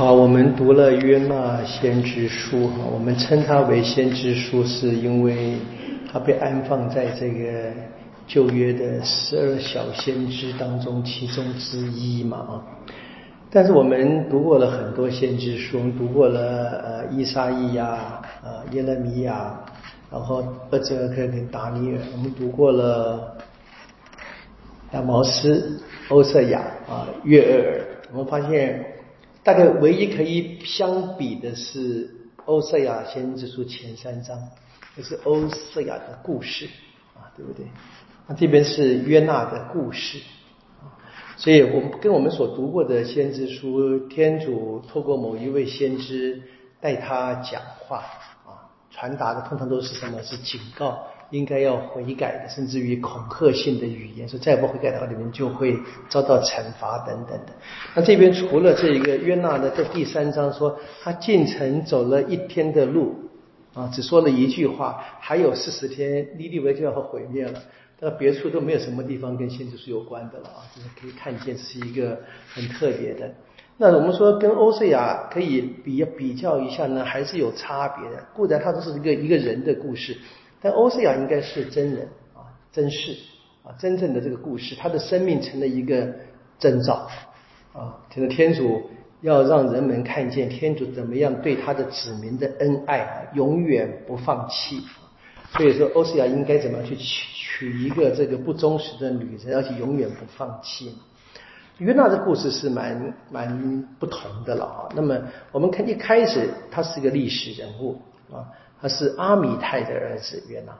好，我们读了约纳先知书哈，我们称它为先知书，是因为它被安放在这个旧约的十二小先知当中其中之一嘛啊。但是我们读过了很多先知书，我们读过了呃伊莎伊亚、呃耶勒米亚，然后厄泽克跟达尼尔，我们读过了亚毛斯、欧瑟亚啊、约尔，我们发现大概唯一可以相比的是欧瑟亚先知书前三章，就是欧瑟亚的故事啊，对不对？那这边是约纳的故事。所以，我们跟我们所读过的先知书，天主透过某一位先知带他讲话啊，传达的通常都是什么？是警告，应该要悔改的，甚至于恐吓性的语言，说再不悔改的话，你们就会遭到惩罚等等的。那这边除了这一个约纳的，在第三章说他进城走了一天的路啊，只说了一句话，还有四十天，尼尼微就要毁灭了。那别处都没有什么地方跟先知书有关的了啊，就是可以看见是一个很特别的。那我们说跟欧塞亚可以比比较一下呢，还是有差别的。固然它都是一个一个人的故事，但欧瑟亚应该是真人啊，真事啊，真正的这个故事，他的生命成了一个征兆啊，这个天主要让人们看见天主怎么样对他的子民的恩爱，永远不放弃。所以说，欧西亚应该怎么样去娶娶一个这个不忠实的女人，而且永远不放弃？约纳的故事是蛮蛮不同的了啊。那么我们看一开始，他是个历史人物啊，他是阿米泰的儿子约纳。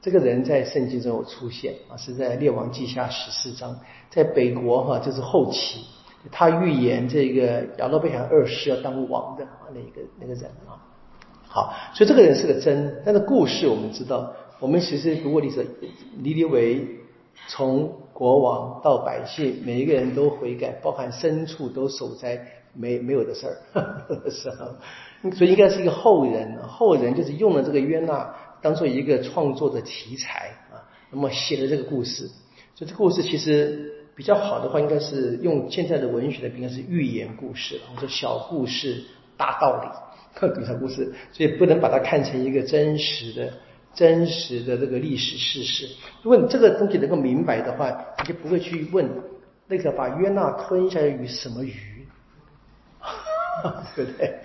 这个人在圣经中有出现啊，是在列王记下十四章，在北国哈，就是后期，他预言这个亚罗贝罕二世要当王的啊，那个那个人啊。好，所以这个人是个真，但是故事我们知道，我们其实读过历史，尼尼微从国王到百姓，每一个人都悔改，包含牲畜都守在没没有的事儿，是，所以应该是一个后人，后人就是用了这个约纳当做一个创作的题材啊，那么写了这个故事，所以这故事其实比较好的话，应该是用现在的文学的，应该是寓言故事，我们说小故事大道理。小故事，所以不能把它看成一个真实的、真实的这个历史事实。如果你这个东西能够明白的话，你就不会去问那个把约纳吞下的鱼什么鱼，对不对？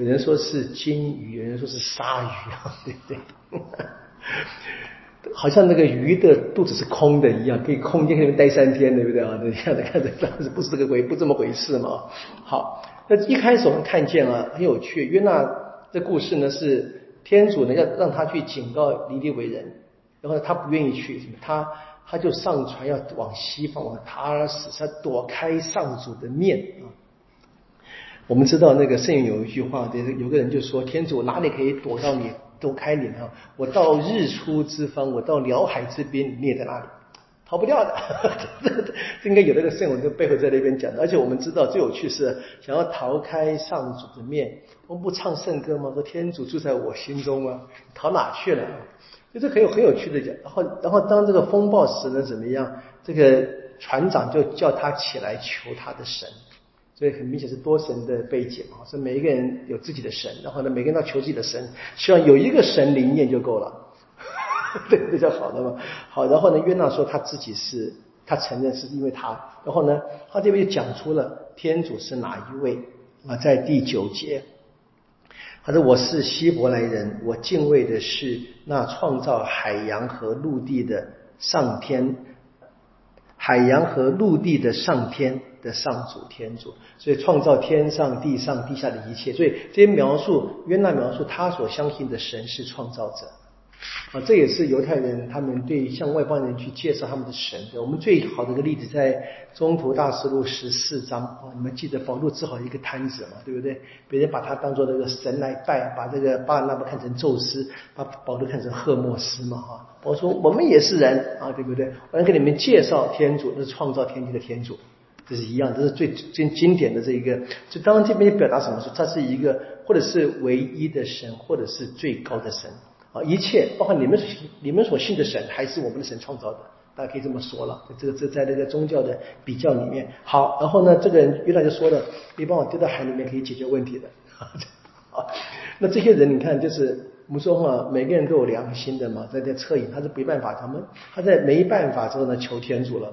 有人说是金鱼，有人说是鲨鱼啊，对不对？好像那个鱼的肚子是空的一样，可以空间里面待三天，对不对啊？这样的看着，但是不是这个鬼不这么回事嘛？好。那一开始我们看见了很有趣，约纳的故事呢是天主呢要让他去警告尼尼为人，然后呢他不愿意去，他他就上船要往西方往塔尔斯，他躲开上主的面啊。我们知道那个圣经有一句话，有有个人就说天主哪里可以躲到你躲开你呢？我到日出之方，我到辽海之滨，你也在那里？逃不掉的，这应该有那个圣文的背后在那边讲的。而且我们知道最有趣是，想要逃开上主的面，我们不唱圣歌吗？说天主住在我心中吗？逃哪去了？就这很有很有趣的讲。然后，然后当这个风暴时了怎么样？这个船长就叫他起来求他的神，所以很明显是多神的背景嘛。所以每一个人有自己的神，然后呢，每个人要求自己的神，希望有一个神灵验就够了。对，比较好的嘛。好，然后呢，约纳说他自己是，他承认是因为他。然后呢，他这边就讲出了天主是哪一位啊？在第九节，他说：“我是希伯来人，我敬畏的是那创造海洋和陆地的上天，海洋和陆地的上天的上主天主，所以创造天上、地上、地下的一切。所以这些描述，约纳描述他所相信的神是创造者。”啊，这也是犹太人他们对向外邦人去介绍他们的神。我们最好的一个例子在中途大师录十四章啊，你们记得保罗治好一个摊子嘛，对不对？别人把他当做那个神来拜，把这个巴尔纳布看成宙斯，把保罗看成赫墨斯嘛，哈。我说我们也是人啊，对不对？我要给你们介绍天主，那是创造天地的天主，这是一样，这是最最经典的这一个。就当然这边表达什么说，他是一个或者是唯一的神，或者是最高的神。啊，一切包括你们你们所信的神，还是我们的神创造的，大家可以这么说了。这个这在那个宗教的比较里面，好，然后呢，这个人约拿就说了，你把我丢到海里面可以解决问题的。好，那这些人你看，就是我们说嘛，每个人都有良心的嘛，在在恻隐，他是没办法，他们他在没办法之后呢，求天主了，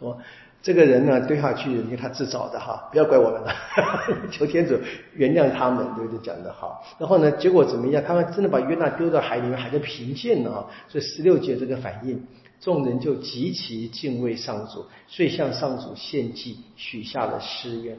说。这个人呢，丢下去，因为他自找的哈，不要怪我们了，求天主原谅他们，对不对？讲的好。然后呢，结果怎么样？他们真的把约纳丢到海里面，海就平静了啊。所以十六节这个反应，众人就极其敬畏上主，遂向上主献祭，许下了誓愿。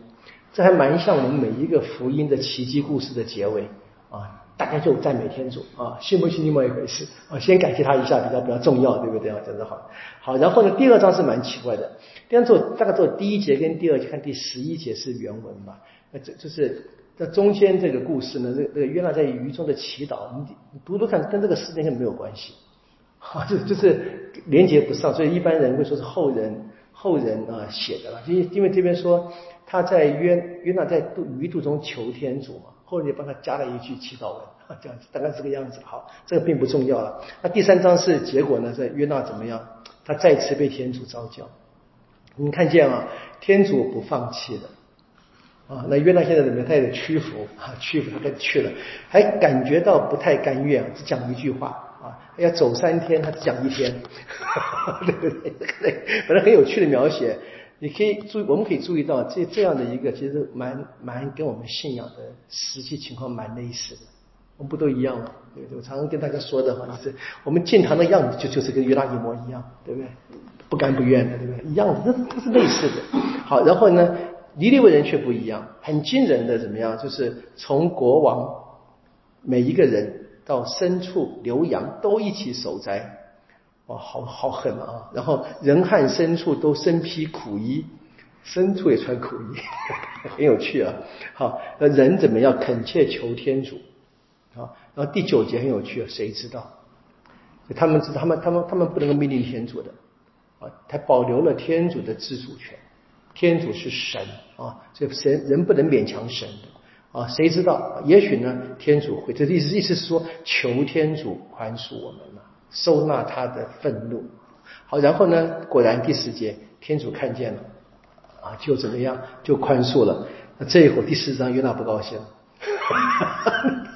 这还蛮像我们每一个福音的奇迹故事的结尾啊。大家就赞美天主啊，信不信另外一回事啊。先感谢他一下比较比较重要，对不对啊？讲得好，好。然后呢，第二章是蛮奇怪的。第二章大概做第一节跟第二节，看第十一节是原文吧。那这就是在中间这个故事呢，这个这个约纳在鱼中的祈祷，你读读看，跟这个事件没有关系，哈，就就是连接不上。所以一般人会说是后人后人啊写的了，因因为这边说他在约约纳在渡鱼肚中求天主嘛。后面帮他加了一句祈祷文，这样子大概这个样子。好，这个并不重要了。那第三章是结果呢？是约纳怎么样？他再次被天主召叫。你看见啊，天主不放弃的啊。那约纳现在怎么样？他也得屈服 啊，屈服，他跟去了，还感觉到不太甘愿，只讲一句话啊，要走三天，他只讲一天，对不对？反正很有趣的描写。你可以注，我们可以注意到这这样的一个，其实蛮蛮跟我们信仰的实际情况蛮类似的。我们不都一样吗？对不对？我常常跟大家说的话，就是我们进堂的样子就就是跟约纳一模一样，对不对？不甘不愿的，对不对？一样的，这都是类似的。好，然后呢，尼利维人却不一样，很惊人的怎么样？就是从国王每一个人到牲畜牛羊都一起守斋。哇，好好狠啊！然后人和牲畜都身披苦衣，牲畜也穿苦衣，很有趣啊。好，那人怎么样恳切求天主？啊，然后第九节很有趣啊，谁知道？他们知，他们他们他们不能够命令天主的啊，他保留了天主的自主权。天主是神啊，这神人不能勉强神的啊。谁知道？也许呢，天主会。这意思意思是说，求天主宽恕我们了。收纳他的愤怒，好，然后呢？果然第十节，天主看见了，啊，就怎么样，就宽恕了。那这一会儿第四章约纳不高兴了，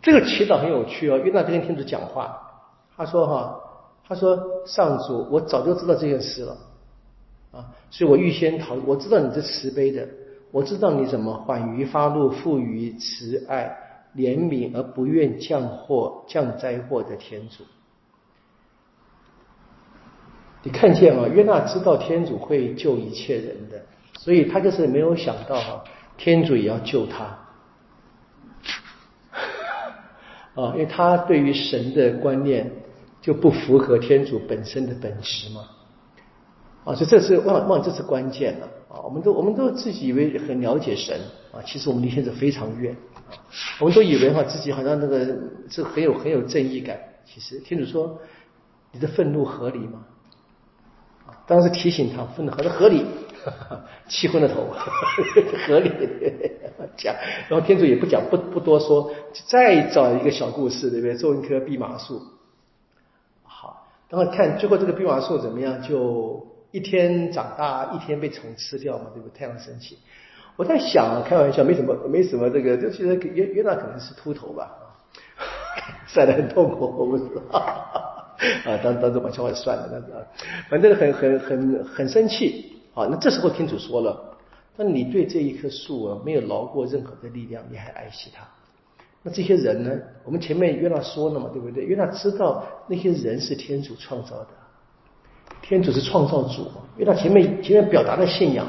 这个祈祷很有趣哦。约纳跟天主讲话，他说：“哈，他说上主，我早就知道这件事了，啊，所以我预先讨，我知道你是慈悲的，我知道你怎么缓于发怒，富于慈爱。”怜悯而不愿降祸降灾祸的天主，你看见啊？约纳知道天主会救一切人的，所以他就是没有想到哈，天主也要救他啊！因为他对于神的观念就不符合天主本身的本质嘛啊！所以这是忘忘，这是关键了啊！我们都我们都自己以为很了解神啊，其实我们离天主非常远。我们都以为哈自己好像那个是很有很有正义感，其实天主说你的愤怒合理吗？啊当时提醒他愤怒合合理，气昏了头，合理讲，然后天主也不讲不不多说，再找一个小故事对不对？种一棵蓖麻树，好，然后看最后这个蓖麻树怎么样？就一天长大，一天被虫吃掉嘛，对不对？太阳升起。我在想，开玩笑，没什么，没什么这个，就其实约约纳可能是秃头吧，晒得很痛苦，我不知道，啊，当当这把笑话算了，那啊，反正很很很很生气啊。那这时候天主说了，那你对这一棵树啊没有劳过任何的力量，你还爱惜它？那这些人呢？我们前面约纳说了嘛，对不对？约纳知道那些人是天主创造的，天主是创造主，约纳前面前面表达的信仰。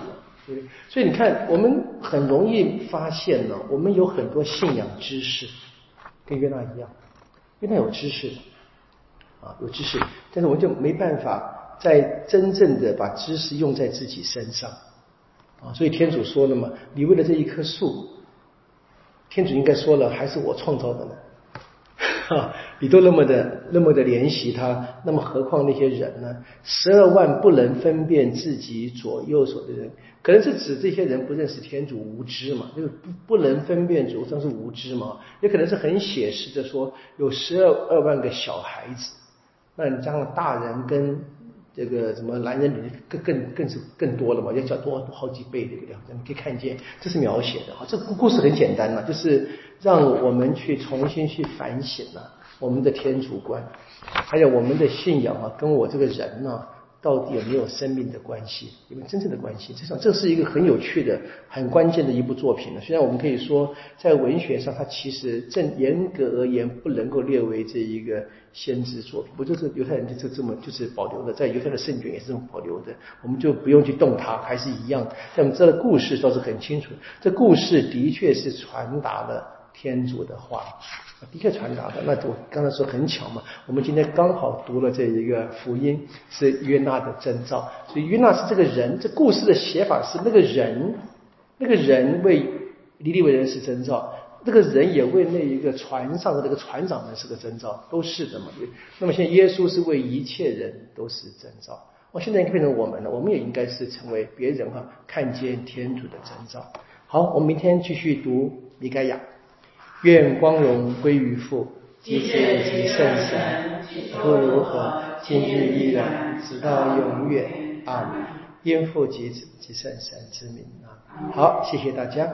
所以你看，我们很容易发现呢，我们有很多信仰知识，跟约纳一样，约纳有知识，啊，有知识，但是我就没办法在真正的把知识用在自己身上，啊，所以天主说了嘛，你为了这一棵树，天主应该说了，还是我创造的呢。哈，你都那么的那么的怜惜他，那么何况那些人呢？十二万不能分辨自己左右手的人，可能是指这些人不认识天主无知嘛？就是不不能分辨主，算是无知嘛？也可能是很写实的说，有十二二万个小孩子那你加上大人跟这个什么男人女人更更更是更多了嘛，要叫多好几倍，对不对？你可以看见这是描写的哈，这个故事很简单嘛，就是让我们去重新去反省啊，我们的天主观，还有我们的信仰啊，跟我这个人呢。到底有没有生命的关系？有没有真正的关系？这上这是一个很有趣的、很关键的一部作品呢。虽然我们可以说，在文学上，它其实正严格而言不能够列为这一个先知作品。不就是犹太人就这么就是保留的，在犹太的圣卷也是这么保留的，我们就不用去动它，还是一样。但这个故事倒是很清楚，这故事的确是传达了天主的话。的确传达的，那我刚才说很巧嘛，我们今天刚好读了这一个福音，是约纳的征兆，所以约纳是这个人，这故事的写法是那个人，那个人为尼利为人是征兆，那个人也为那一个船上的那个船长们是个征兆，都是的嘛。那么现在耶稣是为一切人都是征兆，我现在应该变成我们了，我们也应该是成为别人哈看见天主的征兆。好，我们明天继续读米盖亚。愿光荣归于父、及子、及圣神，不如何，今日依然，直到永远。啊，因父及子及圣神之名啊！好，谢谢大家。